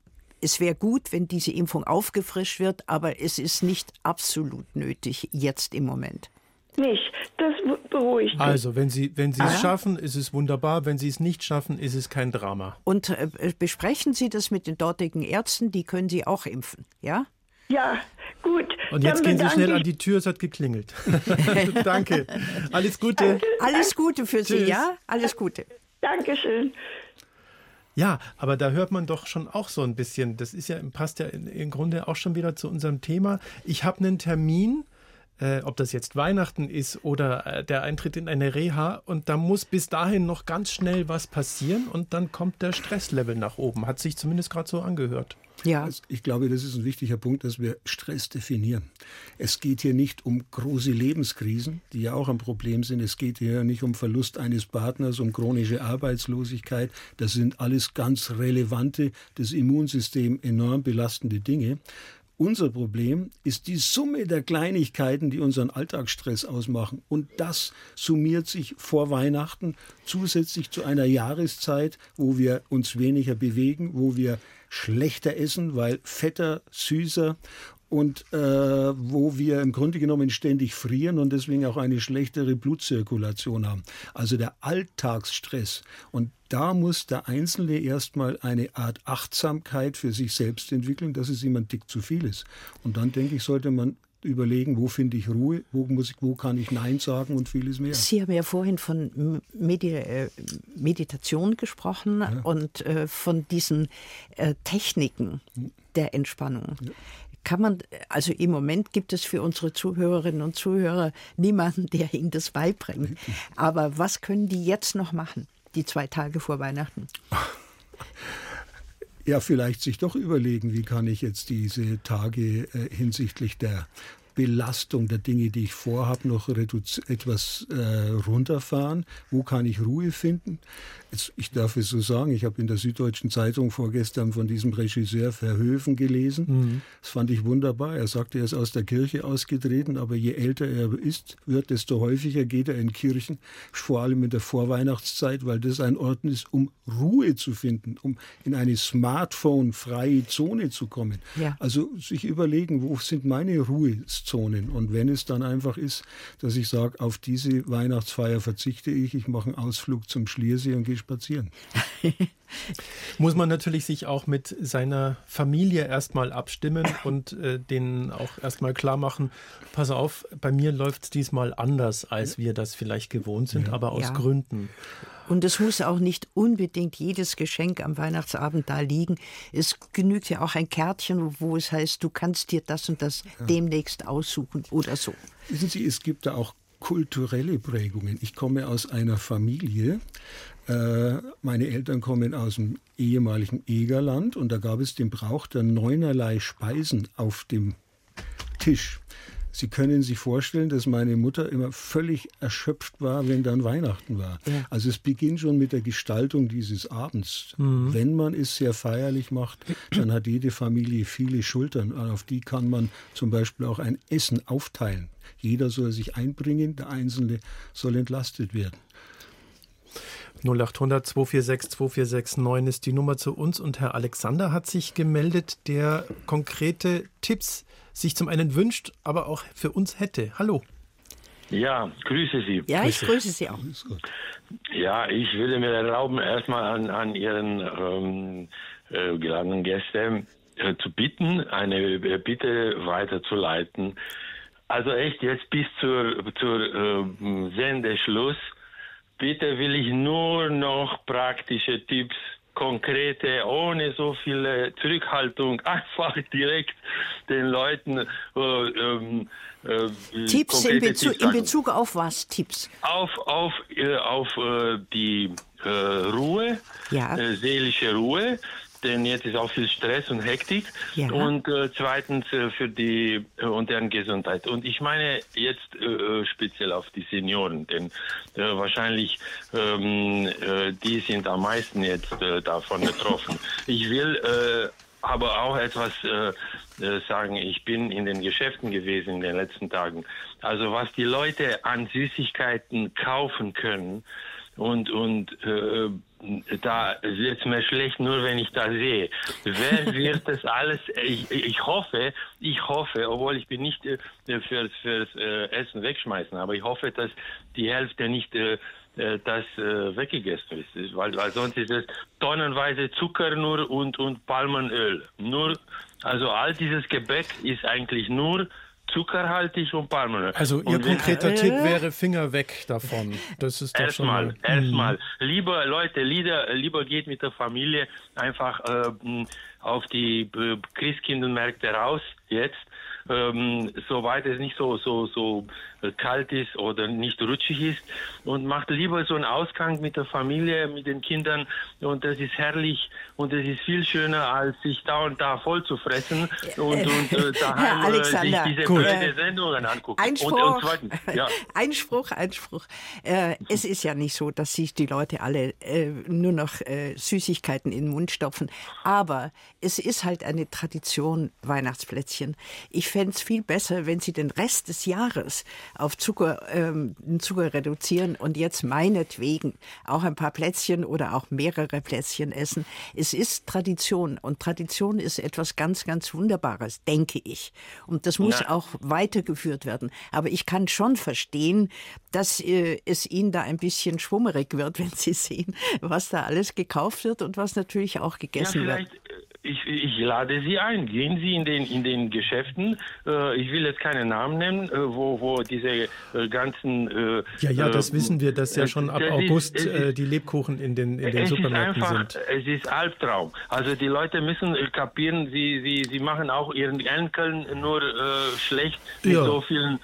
es wäre gut, wenn diese Impfung aufgefrischt wird, aber es ist nicht absolut nötig jetzt im Moment. Nicht, das beruhigt. Also, wenn Sie, wenn Sie es schaffen, ist es wunderbar. Wenn Sie es nicht schaffen, ist es kein Drama. Und äh, besprechen Sie das mit den dortigen Ärzten, die können Sie auch impfen, ja? Ja, gut. Und jetzt gehen Sie schnell an die Tür, es hat geklingelt. (laughs) Danke. Alles Gute. Alles Gute für Sie, Tschüss. ja? Alles Gute. Dankeschön. Ja, aber da hört man doch schon auch so ein bisschen, das ist ja, passt ja im Grunde auch schon wieder zu unserem Thema. Ich habe einen Termin, äh, ob das jetzt Weihnachten ist oder äh, der Eintritt in eine Reha und da muss bis dahin noch ganz schnell was passieren und dann kommt der Stresslevel nach oben. Hat sich zumindest gerade so angehört. Ja. Ich glaube, das ist ein wichtiger Punkt, dass wir Stress definieren. Es geht hier nicht um große Lebenskrisen, die ja auch ein Problem sind. Es geht hier nicht um Verlust eines Partners, um chronische Arbeitslosigkeit. Das sind alles ganz relevante, das Immunsystem enorm belastende Dinge. Unser Problem ist die Summe der Kleinigkeiten, die unseren Alltagsstress ausmachen. Und das summiert sich vor Weihnachten zusätzlich zu einer Jahreszeit, wo wir uns weniger bewegen, wo wir schlechter essen, weil fetter, süßer und äh, wo wir im Grunde genommen ständig frieren und deswegen auch eine schlechtere Blutzirkulation haben. Also der Alltagsstress. Und da muss der Einzelne erstmal eine Art Achtsamkeit für sich selbst entwickeln, dass es ihm ein Dick zu viel ist. Und dann denke ich, sollte man überlegen, wo finde ich Ruhe, wo, muss ich, wo kann ich Nein sagen und vieles mehr. Sie haben ja vorhin von Medi äh, Meditation gesprochen ja. und äh, von diesen äh, Techniken hm. der Entspannung. Ja. Kann man, also im Moment gibt es für unsere Zuhörerinnen und Zuhörer niemanden, der ihnen das beibringt. (laughs) Aber was können die jetzt noch machen, die zwei Tage vor Weihnachten? (laughs) ja, vielleicht sich doch überlegen, wie kann ich jetzt diese Tage äh, hinsichtlich der Belastung der Dinge, die ich vorhabe, noch etwas äh, runterfahren? Wo kann ich Ruhe finden? Jetzt, ich darf es so sagen, ich habe in der Süddeutschen Zeitung vorgestern von diesem Regisseur Verhöfen gelesen. Mhm. Das fand ich wunderbar. Er sagte, er ist aus der Kirche ausgetreten, aber je älter er ist, wird, desto häufiger geht er in Kirchen, vor allem in der Vorweihnachtszeit, weil das ein Ort ist, um Ruhe zu finden, um in eine Smartphone-freie Zone zu kommen. Ja. Also sich überlegen, wo sind meine Ruhezonen? Und wenn es dann einfach ist, dass ich sage, auf diese Weihnachtsfeier verzichte ich, ich mache einen Ausflug zum Schliersee und gehe spazieren. (laughs) Muss man natürlich sich auch mit seiner Familie erstmal abstimmen (laughs) und äh, denen auch erstmal klar machen, pass auf, bei mir läuft es diesmal anders, als wir das vielleicht gewohnt sind, ja. aber aus ja. Gründen. Und es muss auch nicht unbedingt jedes Geschenk am Weihnachtsabend da liegen. Es genügt ja auch ein Kärtchen, wo es heißt, du kannst dir das und das ja. demnächst aussuchen oder so. Wissen Sie, es gibt da auch kulturelle Prägungen. Ich komme aus einer Familie, äh, meine Eltern kommen aus dem ehemaligen Egerland und da gab es den Brauch der neunerlei Speisen auf dem Tisch. Sie können sich vorstellen, dass meine Mutter immer völlig erschöpft war, wenn dann Weihnachten war. Ja. Also es beginnt schon mit der Gestaltung dieses Abends. Mhm. Wenn man es sehr feierlich macht, dann hat jede Familie viele Schultern. Auf die kann man zum Beispiel auch ein Essen aufteilen. Jeder soll sich einbringen, der Einzelne soll entlastet werden. 0800 246 2469 ist die Nummer zu uns und Herr Alexander hat sich gemeldet, der konkrete Tipps sich zum einen wünscht, aber auch für uns hätte. Hallo. Ja, grüße Sie. Ja, ich grüße Sie auch. Ja, ich würde mir erlauben, erstmal an, an Ihren ähm, äh, geladenen Gäste äh, zu bitten, eine äh, Bitte weiterzuleiten. Also echt jetzt bis zur, zur äh, Sendeschluss Bitte will ich nur noch praktische Tipps, konkrete, ohne so viel Zurückhaltung, (laughs) einfach direkt den Leuten äh, ähm, äh, Tipps in, Bezu Tipps in, Bezug auf was? Tipps? Auf, auf, äh, auf äh, die äh, Ruhe, ja. Äh, seelische Ruhe, denn jetzt ist auch viel Stress und Hektik. Ja. Und äh, zweitens äh, für die äh, und deren Gesundheit. Und ich meine jetzt äh, äh speziell auf die Senioren, denn äh, wahrscheinlich ähm, äh, die sind am meisten jetzt äh, davon betroffen. Ich will äh, aber auch etwas äh, äh, sagen. Ich bin in den Geschäften gewesen in den letzten Tagen. Also was die Leute an Süßigkeiten kaufen können und und äh, da wird es mir schlecht, nur wenn ich da sehe. Wer (laughs) wird das alles, ich, ich hoffe, ich hoffe, obwohl ich bin nicht äh, fürs, fürs äh, Essen wegschmeißen, aber ich hoffe, dass die Hälfte nicht äh, äh das äh, weggegessen ist, weil, weil sonst ist es tonnenweise Zucker nur und, und Palmenöl. Nur, also all dieses Gebäck ist eigentlich nur zuckerhaltig und Palmöl. Also Ihr konkreter wenn, Tipp wäre Finger weg davon. Das ist doch erstmal, schon mal. Erstmal, lieber Leute, lieber, lieber geht mit der Familie einfach äh, auf die äh, Christkindlmärkte raus jetzt ähm, soweit es nicht so, so, so äh, kalt ist oder nicht rutschig ist und macht lieber so einen Ausgang mit der Familie, mit den Kindern und das ist herrlich und es ist viel schöner, als sich da und da voll zu fressen und, und äh, (laughs) daheim äh, sich diese Gut. blöde Sendungen angucken. Einspruch, und, und zweitens, (laughs) ja. Einspruch, Einspruch. Äh, es ist ja nicht so, dass sich die Leute alle äh, nur noch äh, Süßigkeiten in den Mund stopfen, aber es ist halt eine Tradition, Weihnachtsplätzchen. Ich fände es viel besser, wenn Sie den Rest des Jahres auf Zucker, ähm, Zucker reduzieren und jetzt meinetwegen auch ein paar Plätzchen oder auch mehrere Plätzchen essen. Es ist Tradition und Tradition ist etwas ganz, ganz Wunderbares, denke ich. Und das muss ja. auch weitergeführt werden. Aber ich kann schon verstehen, dass äh, es Ihnen da ein bisschen schwummerig wird, (laughs) wenn Sie sehen, was da alles gekauft wird und was natürlich auch gegessen ja, wird ich, ich lade Sie ein. Gehen Sie in den, in den Geschäften. Äh, ich will jetzt keine Namen nennen, äh, wo, wo diese äh, ganzen. Äh, ja, ja, das äh, wissen wir, dass ja schon ab August ist, die Lebkuchen in den, in den Supermärkten einfach, sind. Es ist Albtraum. Also die Leute müssen kapieren, sie, sie, sie machen auch ihren Enkeln nur schlecht mit ja. so vielen.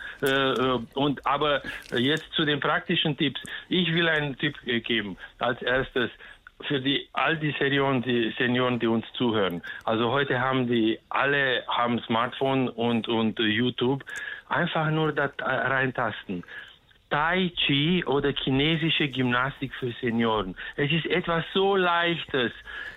und aber jetzt zu den praktischen Tipps. Ich will einen Tipp geben. Als erstes für die all die Senioren, die Senioren, die uns zuhören. Also heute haben die alle haben Smartphone und und YouTube einfach nur da reintasten. Tai Chi oder chinesische Gymnastik für Senioren. Es ist etwas so Leichtes.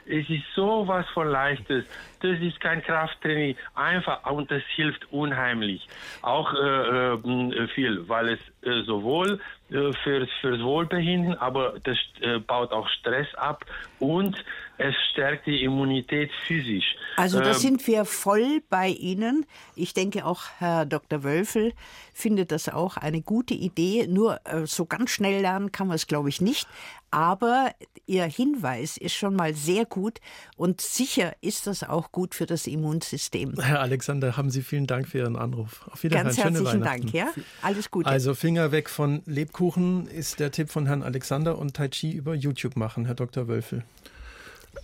Es ist so was von Leichtes. Das ist kein Krafttraining. Einfach und das hilft unheimlich. Auch äh, äh, viel, weil es äh, sowohl äh, fürs, fürs Wohlbefinden, aber das äh, baut auch Stress ab und es stärkt die Immunität physisch. Also da ähm, sind wir voll bei Ihnen. Ich denke auch Herr Dr. Wölfel findet das auch eine gute Idee. Nur äh, so ganz schnell lernen kann man es, glaube ich, nicht. Aber Ihr Hinweis ist schon mal sehr gut und sicher ist das auch gut für das Immunsystem. Herr Alexander, haben Sie vielen Dank für Ihren Anruf. Auf Wiedersehen. Ganz herzlichen Dank, ja. Alles Gute. Also Finger weg von Lebkuchen ist der Tipp von Herrn Alexander und Tai Chi über YouTube machen, Herr Dr. Wölfel.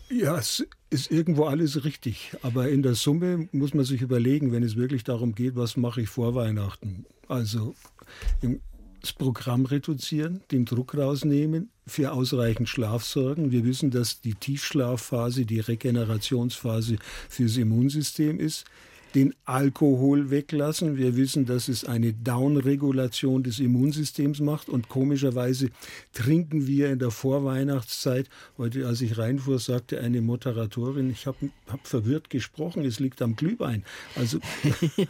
Ja, es ist irgendwo alles richtig. Aber in der Summe muss man sich überlegen, wenn es wirklich darum geht, was mache ich vor Weihnachten. Also das Programm reduzieren, den Druck rausnehmen, für ausreichend Schlaf sorgen. Wir wissen, dass die Tiefschlafphase die Regenerationsphase fürs Immunsystem ist den Alkohol weglassen. Wir wissen, dass es eine Downregulation des Immunsystems macht und komischerweise trinken wir in der Vorweihnachtszeit, heute als ich reinfuhr, sagte eine Moderatorin, ich habe hab verwirrt gesprochen, es liegt am Glühwein. Also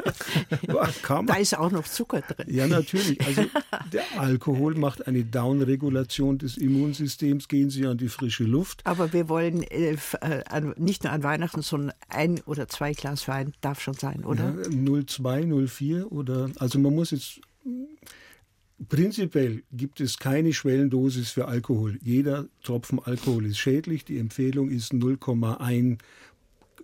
(laughs) da ist auch noch Zucker drin. Ja, natürlich. Also der Alkohol macht eine Downregulation des Immunsystems, gehen Sie an die frische Luft. Aber wir wollen äh, äh nicht nur an Weihnachten, sondern ein oder zwei Glas Wein darf schon sein, oder? Ja, 02, 04 oder, also man muss jetzt, prinzipiell gibt es keine Schwellendosis für Alkohol. Jeder Tropfen Alkohol ist schädlich. Die Empfehlung ist 0,1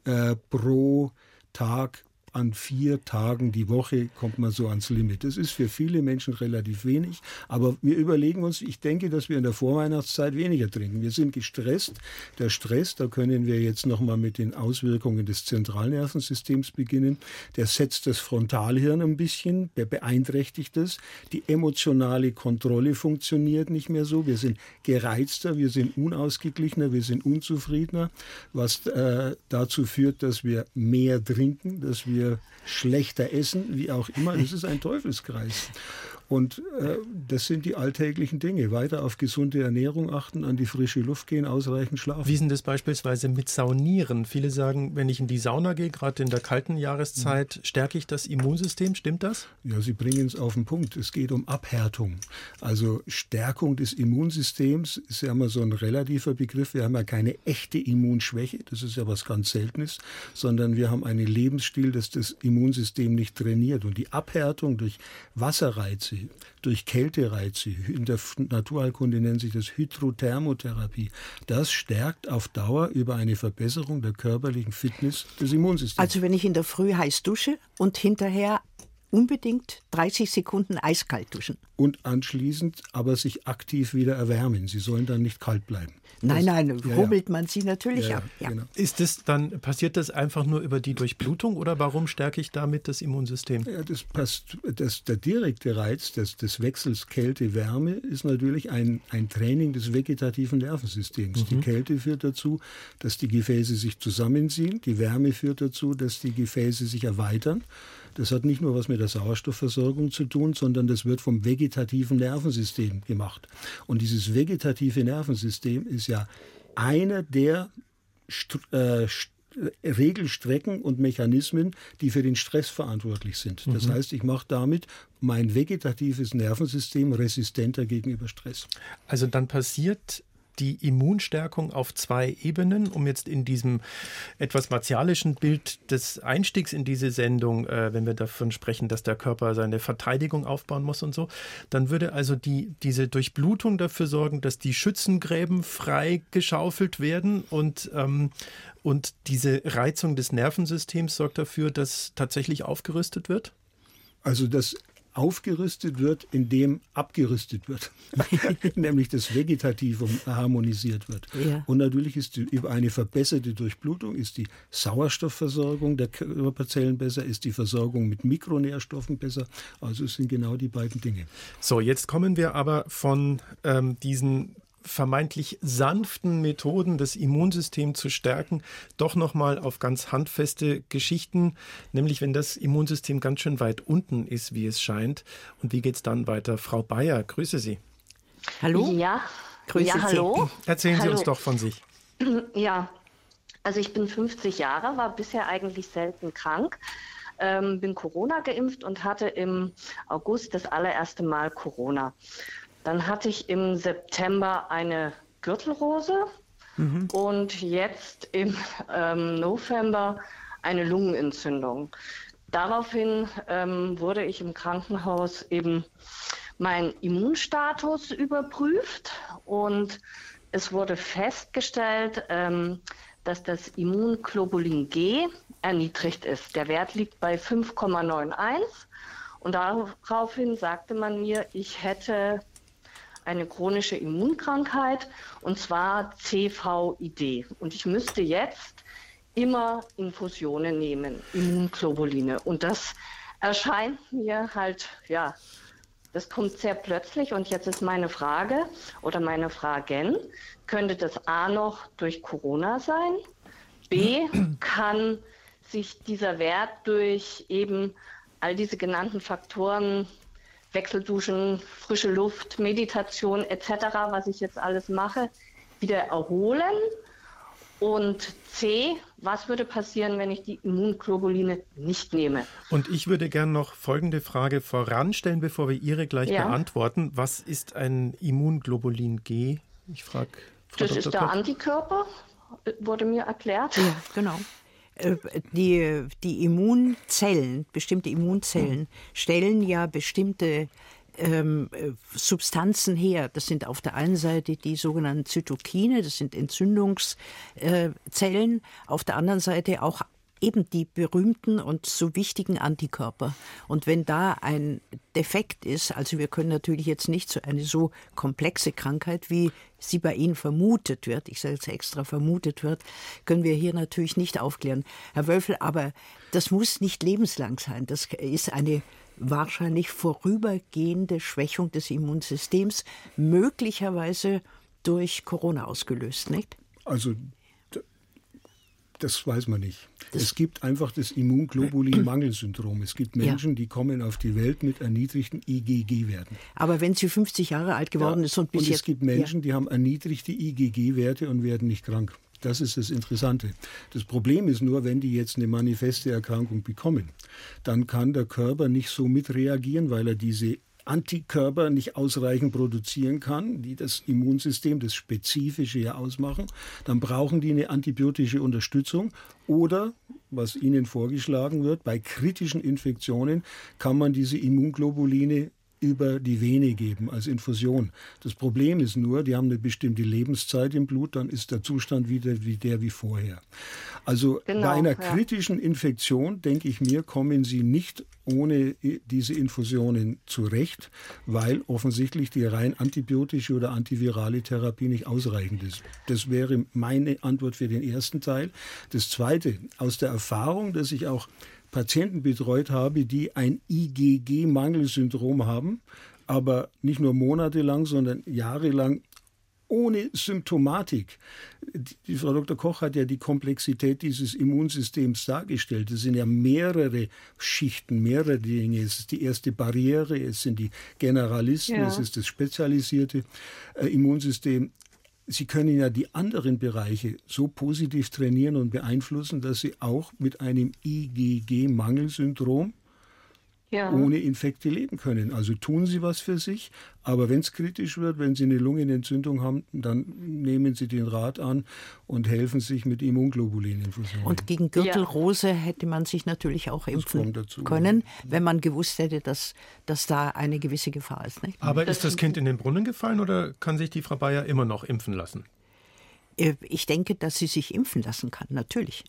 äh, pro Tag an vier Tagen die Woche kommt man so ans Limit. Das ist für viele Menschen relativ wenig, aber wir überlegen uns, ich denke, dass wir in der Vorweihnachtszeit weniger trinken. Wir sind gestresst. Der Stress, da können wir jetzt nochmal mit den Auswirkungen des Zentralnervensystems beginnen. Der setzt das Frontalhirn ein bisschen, der beeinträchtigt es. Die emotionale Kontrolle funktioniert nicht mehr so. Wir sind gereizter, wir sind unausgeglichener, wir sind unzufriedener, was äh, dazu führt, dass wir mehr trinken, dass wir wir schlechter essen, wie auch immer. Das ist ein Teufelskreis. Und äh, das sind die alltäglichen Dinge. Weiter auf gesunde Ernährung achten, an die frische Luft gehen, ausreichend schlafen. Wie sind das beispielsweise mit Saunieren? Viele sagen, wenn ich in die Sauna gehe, gerade in der kalten Jahreszeit, mhm. stärke ich das Immunsystem. Stimmt das? Ja, Sie bringen es auf den Punkt. Es geht um Abhärtung. Also Stärkung des Immunsystems ist ja immer so ein relativer Begriff. Wir haben ja keine echte Immunschwäche, das ist ja was ganz Seltenes, sondern wir haben einen Lebensstil, das das Immunsystem nicht trainiert. Und die Abhärtung durch Wasserreize, durch Kältereize, in der Naturheilkunde nennt sich das Hydrothermotherapie, das stärkt auf Dauer über eine Verbesserung der körperlichen Fitness des Immunsystems. Also wenn ich in der Früh heiß dusche und hinterher unbedingt 30 Sekunden eiskalt duschen. Und anschließend aber sich aktiv wieder erwärmen. Sie sollen dann nicht kalt bleiben. Nein, nein, ja, rubbelt ja. man sie natürlich ja, ab. Genau. Ist das dann, passiert das einfach nur über die Durchblutung oder warum stärke ich damit das Immunsystem? Ja, das passt, das, der direkte Reiz des, des Wechsels Kälte-Wärme ist natürlich ein, ein Training des vegetativen Nervensystems. Mhm. Die Kälte führt dazu, dass die Gefäße sich zusammenziehen, die Wärme führt dazu, dass die Gefäße sich erweitern. Das hat nicht nur was mit der Sauerstoffversorgung zu tun, sondern das wird vom vegetativen Nervensystem gemacht. Und dieses vegetative Nervensystem ist ja einer der St äh, Regelstrecken und Mechanismen, die für den Stress verantwortlich sind. Das mhm. heißt, ich mache damit mein vegetatives Nervensystem resistenter gegenüber Stress. Also dann passiert die Immunstärkung auf zwei Ebenen, um jetzt in diesem etwas martialischen Bild des Einstiegs in diese Sendung, äh, wenn wir davon sprechen, dass der Körper seine Verteidigung aufbauen muss und so, dann würde also die, diese Durchblutung dafür sorgen, dass die Schützengräben frei geschaufelt werden und, ähm, und diese Reizung des Nervensystems sorgt dafür, dass tatsächlich aufgerüstet wird? Also das aufgerüstet wird, indem abgerüstet wird, (laughs) nämlich das Vegetativum harmonisiert wird. Ja. Und natürlich ist die, über eine verbesserte Durchblutung ist die Sauerstoffversorgung der Körperzellen besser, ist die Versorgung mit Mikronährstoffen besser. Also es sind genau die beiden Dinge. So, jetzt kommen wir aber von ähm, diesen vermeintlich sanften Methoden, das Immunsystem zu stärken, doch nochmal auf ganz handfeste Geschichten, nämlich wenn das Immunsystem ganz schön weit unten ist, wie es scheint. Und wie geht es dann weiter? Frau Bayer, grüße Sie. Hallo? Ja, grüße ja, hallo. Sie. Erzählen hallo. Sie uns doch von sich. (clears throat) Ja, also ich bin 50 Jahre, war bisher eigentlich selten krank. Ähm, bin Corona geimpft und hatte im August das allererste Mal Corona. Dann hatte ich im September eine Gürtelrose mhm. und jetzt im ähm, November eine Lungenentzündung. Daraufhin ähm, wurde ich im Krankenhaus eben mein Immunstatus überprüft und es wurde festgestellt, ähm, dass das Immunglobulin G erniedrigt ist. Der Wert liegt bei 5,91 und daraufhin sagte man mir, ich hätte eine chronische Immunkrankheit und zwar CVID. Und ich müsste jetzt immer Infusionen nehmen, Immunglobuline. Und das erscheint mir halt, ja, das kommt sehr plötzlich. Und jetzt ist meine Frage oder meine Fragen, könnte das A noch durch Corona sein? B, kann sich dieser Wert durch eben all diese genannten Faktoren Wechselduschen, frische Luft, Meditation etc., was ich jetzt alles mache, wieder erholen? Und C, was würde passieren, wenn ich die Immunglobuline nicht nehme? Und ich würde gerne noch folgende Frage voranstellen, bevor wir Ihre gleich ja. beantworten. Was ist ein Immunglobulin G? Ich frage. Das Dr. ist der. Antikörper, wurde mir erklärt. Ja, genau. Äh, die, die Immunzellen, bestimmte Immunzellen, stellen ja bestimmte ähm, äh, Substanzen her. Das sind auf der einen Seite die sogenannten Zytokine, das sind Entzündungszellen, auf der anderen Seite auch eben die berühmten und so wichtigen Antikörper. Und wenn da ein Defekt ist, also wir können natürlich jetzt nicht so eine so komplexe Krankheit, wie sie bei Ihnen vermutet wird, ich sage jetzt extra vermutet wird, können wir hier natürlich nicht aufklären. Herr Wölfel, aber das muss nicht lebenslang sein. Das ist eine wahrscheinlich vorübergehende Schwächung des Immunsystems, möglicherweise durch Corona ausgelöst, nicht? Also das weiß man nicht. Das es gibt einfach das Immunglobulin-Mangelsyndrom. Es gibt Menschen, ja. die kommen auf die Welt mit erniedrigten IgG-Werten. Aber wenn sie 50 Jahre alt geworden ja, ist und bis Und es gibt Menschen, ja. die haben erniedrigte IgG-Werte und werden nicht krank. Das ist das Interessante. Das Problem ist nur, wenn die jetzt eine manifeste Erkrankung bekommen, dann kann der Körper nicht so mitreagieren, weil er diese Antikörper nicht ausreichend produzieren kann, die das Immunsystem, das Spezifische ja ausmachen, dann brauchen die eine antibiotische Unterstützung oder, was ihnen vorgeschlagen wird, bei kritischen Infektionen kann man diese Immunglobuline über die Vene geben als Infusion. Das Problem ist nur, die haben eine bestimmte Lebenszeit im Blut, dann ist der Zustand wieder wie der wie vorher. Also genau, bei einer ja. kritischen Infektion, denke ich mir, kommen sie nicht ohne diese Infusionen zurecht, weil offensichtlich die rein antibiotische oder antivirale Therapie nicht ausreichend ist. Das wäre meine Antwort für den ersten Teil. Das zweite, aus der Erfahrung, dass ich auch Patienten betreut habe, die ein IgG-Mangelsyndrom haben, aber nicht nur monatelang, sondern jahrelang ohne Symptomatik. Die, Frau Dr. Koch hat ja die Komplexität dieses Immunsystems dargestellt. Es sind ja mehrere Schichten, mehrere Dinge. Es ist die erste Barriere, es sind die Generalisten, ja. es ist das spezialisierte äh, Immunsystem. Sie können ja die anderen Bereiche so positiv trainieren und beeinflussen, dass Sie auch mit einem IgG-Mangelsyndrom ja. ohne Infekte leben können. Also tun Sie was für sich, aber wenn es kritisch wird, wenn Sie eine Lungenentzündung haben, dann nehmen Sie den Rat an und helfen sich mit Immunglobulininfusionen. Und gegen Gürtelrose ja. hätte man sich natürlich auch impfen dazu, können, wenn man gewusst hätte, dass, dass da eine gewisse Gefahr ist. Nicht? Aber das ist das Kind in den Brunnen gefallen oder kann sich die Frau Bayer immer noch impfen lassen? Äh, ich denke, dass sie sich impfen lassen kann, natürlich.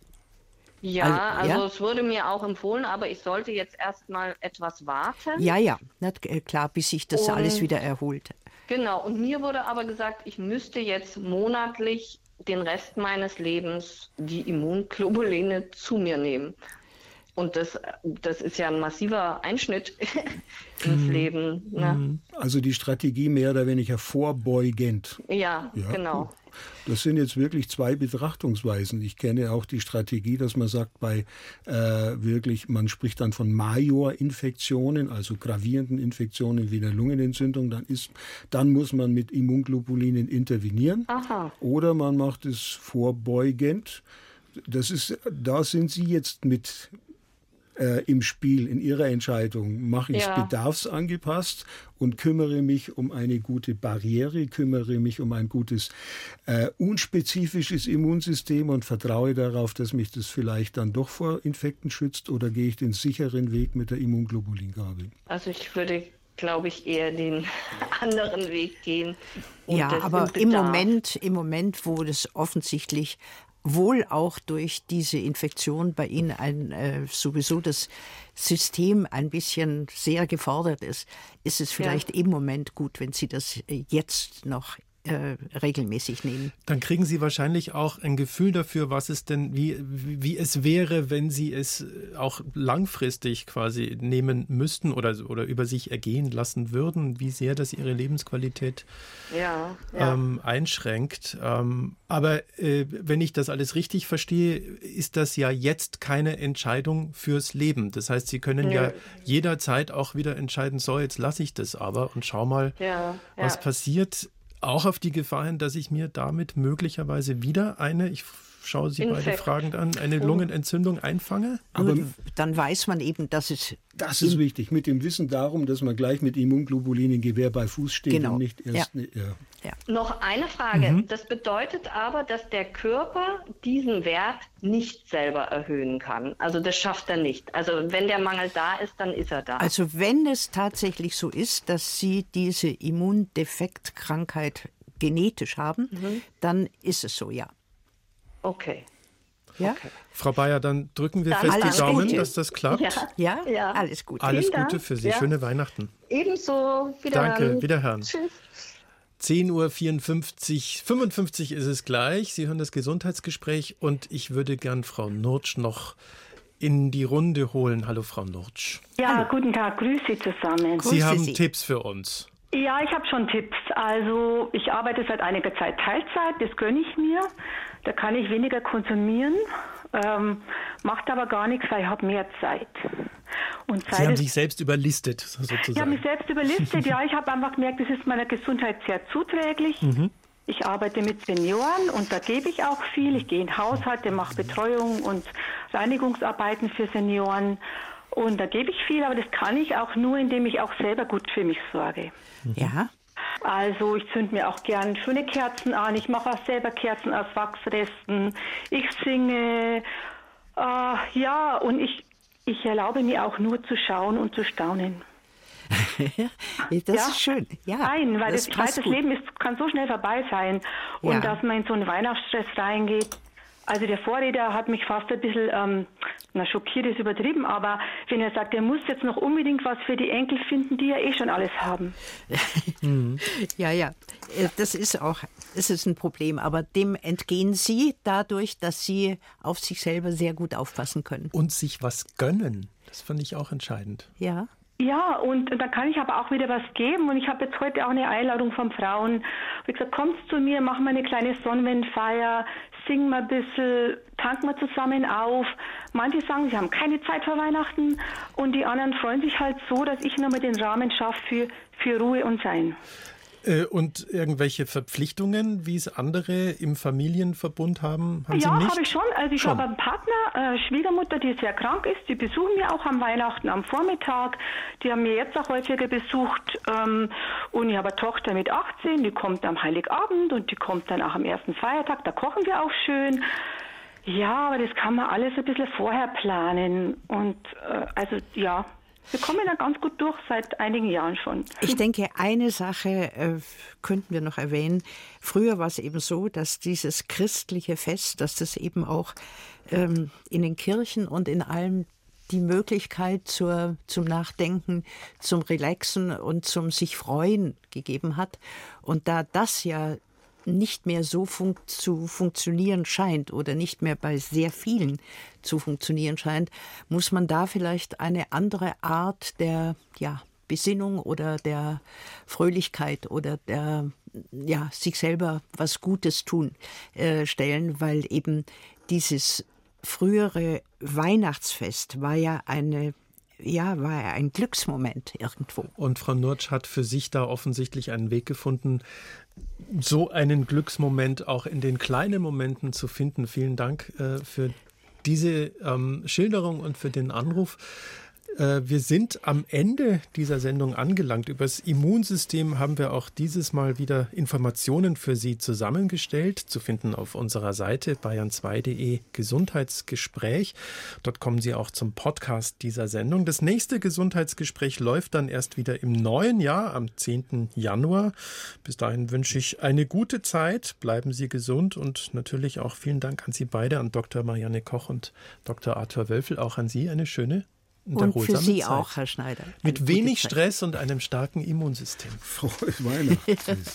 Ja, also, also ja? es wurde mir auch empfohlen, aber ich sollte jetzt erst mal etwas warten. Ja, ja, Na, äh, klar, bis sich das und, alles wieder erholt. Genau, und mir wurde aber gesagt, ich müsste jetzt monatlich den Rest meines Lebens die Immunglobuline zu mir nehmen. Und das, das ist ja ein massiver Einschnitt (laughs) ins mhm. Leben. Ne? Mhm. Also die Strategie mehr oder weniger vorbeugend. Ja, ja genau. Das sind jetzt wirklich zwei Betrachtungsweisen. Ich kenne auch die Strategie, dass man sagt, bei äh, wirklich, man spricht dann von Majorinfektionen, also gravierenden Infektionen wie der Lungenentzündung, dann ist, dann muss man mit Immunglobulinen intervenieren. Aha. Oder man macht es vorbeugend. Das ist, da sind Sie jetzt mit äh, im Spiel, in Ihrer Entscheidung? Mache ich es ja. bedarfsangepasst und kümmere mich um eine gute Barriere, kümmere mich um ein gutes äh, unspezifisches Immunsystem und vertraue darauf, dass mich das vielleicht dann doch vor Infekten schützt oder gehe ich den sicheren Weg mit der Immunglobulingabe? Also ich würde glaube ich, eher den (laughs) anderen Weg gehen. ja, aber im Moment, im Moment, wo das offensichtlich wohl auch durch diese Infektion bei Ihnen ein, äh, sowieso das System ein bisschen sehr gefordert ist, ist es vielleicht ja. im Moment gut, wenn Sie das äh, jetzt noch äh, regelmäßig nehmen. Dann kriegen Sie wahrscheinlich auch ein Gefühl dafür, was es denn, wie, wie es wäre, wenn Sie es auch langfristig quasi nehmen müssten oder, oder über sich ergehen lassen würden, wie sehr das Ihre Lebensqualität ja, ja. Ähm, einschränkt. Ähm, aber äh, wenn ich das alles richtig verstehe, ist das ja jetzt keine Entscheidung fürs Leben. Das heißt, Sie können ja, ja jederzeit auch wieder entscheiden, so, jetzt lasse ich das aber und schau mal, was passiert auch auf die Gefahr hin, dass ich mir damit möglicherweise wieder eine, ich schaue Sie Infekt. beide fragend an, eine oh. Lungenentzündung einfange? Aber dann weiß man eben, dass es. Das ist wichtig, mit dem Wissen darum, dass man gleich mit Immunglobulinen Gewehr bei Fuß steht genau. und nicht erst. Ja. Ne, ja. Ja. Noch eine Frage. Mhm. Das bedeutet aber, dass der Körper diesen Wert nicht selber erhöhen kann. Also das schafft er nicht. Also wenn der Mangel da ist, dann ist er da. Also wenn es tatsächlich so ist, dass Sie diese Immundefektkrankheit genetisch haben, mhm. dann ist es so, ja. Okay. Ja? Okay. Frau Bayer, dann drücken wir dann fest die Daumen, Gute. dass das klappt. Ja, ja, ja. alles Gute. Alles Vielen Gute Dank. für Sie. Ja. Schöne Weihnachten. Ebenso. Wiederhören. Danke, wiederhören. Tschüss. 10.54 Uhr 55 ist es gleich. Sie hören das Gesundheitsgespräch und ich würde gern Frau Nurtsch noch in die Runde holen. Hallo, Frau Nurtsch. Ja, Hallo. guten Tag, grüße Sie zusammen. Sie grüße haben Sie. Tipps für uns. Ja, ich habe schon Tipps. Also ich arbeite seit einiger Zeit Teilzeit, das gönne ich mir. Da kann ich weniger konsumieren, ähm, macht aber gar nichts, weil ich habe mehr Zeit. Und Zeit Sie haben sich selbst überlistet, sozusagen. Ich habe mich selbst überlistet, ja. Ich habe einfach gemerkt, das ist meiner Gesundheit sehr zuträglich. Mhm. Ich arbeite mit Senioren und da gebe ich auch viel. Ich gehe in Haushalte, mache Betreuung und Reinigungsarbeiten für Senioren. Und da gebe ich viel, aber das kann ich auch nur, indem ich auch selber gut für mich sorge. Ja. Also ich zünde mir auch gern schöne Kerzen an. Ich mache auch selber Kerzen aus Wachsresten. Ich singe. Äh, ja, und ich, ich erlaube mir auch nur zu schauen und zu staunen. (laughs) das ja? ist schön. Ja, Nein, weil das, das, weiß, das Leben ist, kann so schnell vorbei sein. Und ja. dass man in so einen Weihnachtsstress reingeht, also der Vorredner hat mich fast ein bisschen, ähm, na schockiert ist übertrieben, aber wenn er sagt, er muss jetzt noch unbedingt was für die Enkel finden, die ja eh schon alles haben. (laughs) ja, ja, äh, das ist auch, es ist ein Problem, aber dem entgehen Sie dadurch, dass Sie auf sich selber sehr gut aufpassen können. Und sich was gönnen, das fand ich auch entscheidend. Ja. Ja, und da kann ich aber auch wieder was geben. Und ich habe jetzt heute auch eine Einladung von Frauen. Wie gesagt, kommt zu mir, machen wir eine kleine Sonnenwendfeier, singen wir ein bisschen, tanken wir zusammen auf. Manche sagen, sie haben keine Zeit vor Weihnachten und die anderen freuen sich halt so, dass ich nochmal den Rahmen schaffe für, für Ruhe und Sein. Äh, und irgendwelche Verpflichtungen, wie es andere im Familienverbund haben? haben ja, habe ich schon. Also ich schon. habe einen Partner, äh, Schwiegermutter, die sehr krank ist. Die besuchen wir auch am Weihnachten am Vormittag. Die haben mir jetzt auch häufiger besucht. Ähm, und ich habe eine Tochter mit 18, die kommt am Heiligabend und die kommt dann auch am ersten Feiertag. Da kochen wir auch schön. Ja, aber das kann man alles ein bisschen vorher planen. Und äh, also ja, wir kommen da ganz gut durch seit einigen Jahren schon. Ich denke, eine Sache äh, könnten wir noch erwähnen. Früher war es eben so, dass dieses christliche Fest, dass das eben auch ähm, in den Kirchen und in allem die Möglichkeit zur, zum Nachdenken, zum Relaxen und zum sich freuen gegeben hat. Und da das ja nicht mehr so fun zu funktionieren scheint oder nicht mehr bei sehr vielen zu funktionieren scheint, muss man da vielleicht eine andere Art der ja, Besinnung oder der Fröhlichkeit oder der ja, sich selber was Gutes tun äh, stellen, weil eben dieses frühere Weihnachtsfest war ja eine ja, war ja ein Glücksmoment irgendwo. Und Frau Nurtsch hat für sich da offensichtlich einen Weg gefunden, so einen Glücksmoment auch in den kleinen Momenten zu finden. Vielen Dank äh, für diese ähm, Schilderung und für den Anruf. Äh, wir sind am Ende dieser Sendung angelangt. Über das Immunsystem haben wir auch dieses Mal wieder Informationen für Sie zusammengestellt, zu finden auf unserer Seite bayern2.de Gesundheitsgespräch. Dort kommen Sie auch zum Podcast dieser Sendung. Das nächste Gesundheitsgespräch läuft dann erst wieder im neuen Jahr, am 10. Januar. Bis dahin wünsche ich eine gute Zeit. Bleiben Sie gesund und natürlich auch vielen Dank an Sie beide, an Dr. Marianne Koch und Dr. Arthur Wölfel. Auch an Sie eine schöne und für Sie Zeit. auch, Herr Schneider. Mit wenig Stress und einem starken Immunsystem. Frohe Weihnachten. (laughs)